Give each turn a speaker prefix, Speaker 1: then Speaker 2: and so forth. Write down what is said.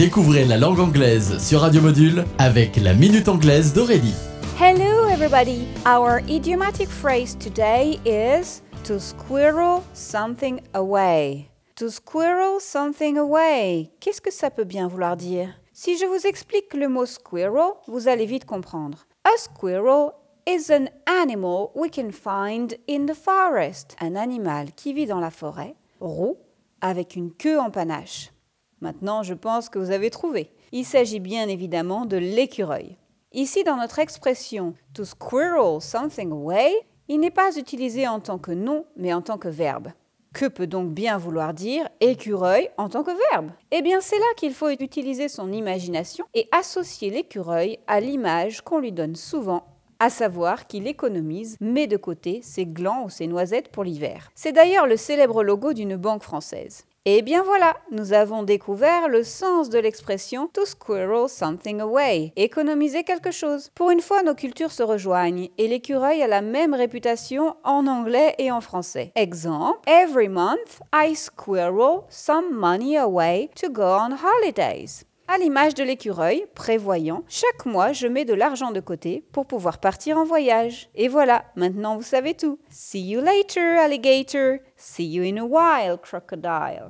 Speaker 1: Découvrez la langue anglaise sur Radio Module avec la Minute Anglaise d'Aurélie.
Speaker 2: Hello, everybody. Our idiomatic phrase today is to squirrel something away. To squirrel something away. Qu'est-ce que ça peut bien vouloir dire? Si je vous explique le mot squirrel, vous allez vite comprendre. A squirrel is an animal we can find in the forest. Un animal qui vit dans la forêt, roux, avec une queue en panache. Maintenant, je pense que vous avez trouvé. Il s'agit bien évidemment de l'écureuil. Ici, dans notre expression to squirrel something away, il n'est pas utilisé en tant que nom, mais en tant que verbe. Que peut donc bien vouloir dire écureuil en tant que verbe? Eh bien, c'est là qu'il faut utiliser son imagination et associer l'écureuil à l'image qu'on lui donne souvent à savoir qu'il économise, met de côté ses glands ou ses noisettes pour l'hiver. C'est d'ailleurs le célèbre logo d'une banque française. Et bien voilà, nous avons découvert le sens de l'expression to squirrel something away, économiser quelque chose. Pour une fois, nos cultures se rejoignent et l'écureuil a la même réputation en anglais et en français. Exemple, every month I squirrel some money away to go on holidays. À l'image de l'écureuil, prévoyant, chaque mois je mets de l'argent de côté pour pouvoir partir en voyage. Et voilà, maintenant vous savez tout. See you later, alligator. See you in a while, crocodile.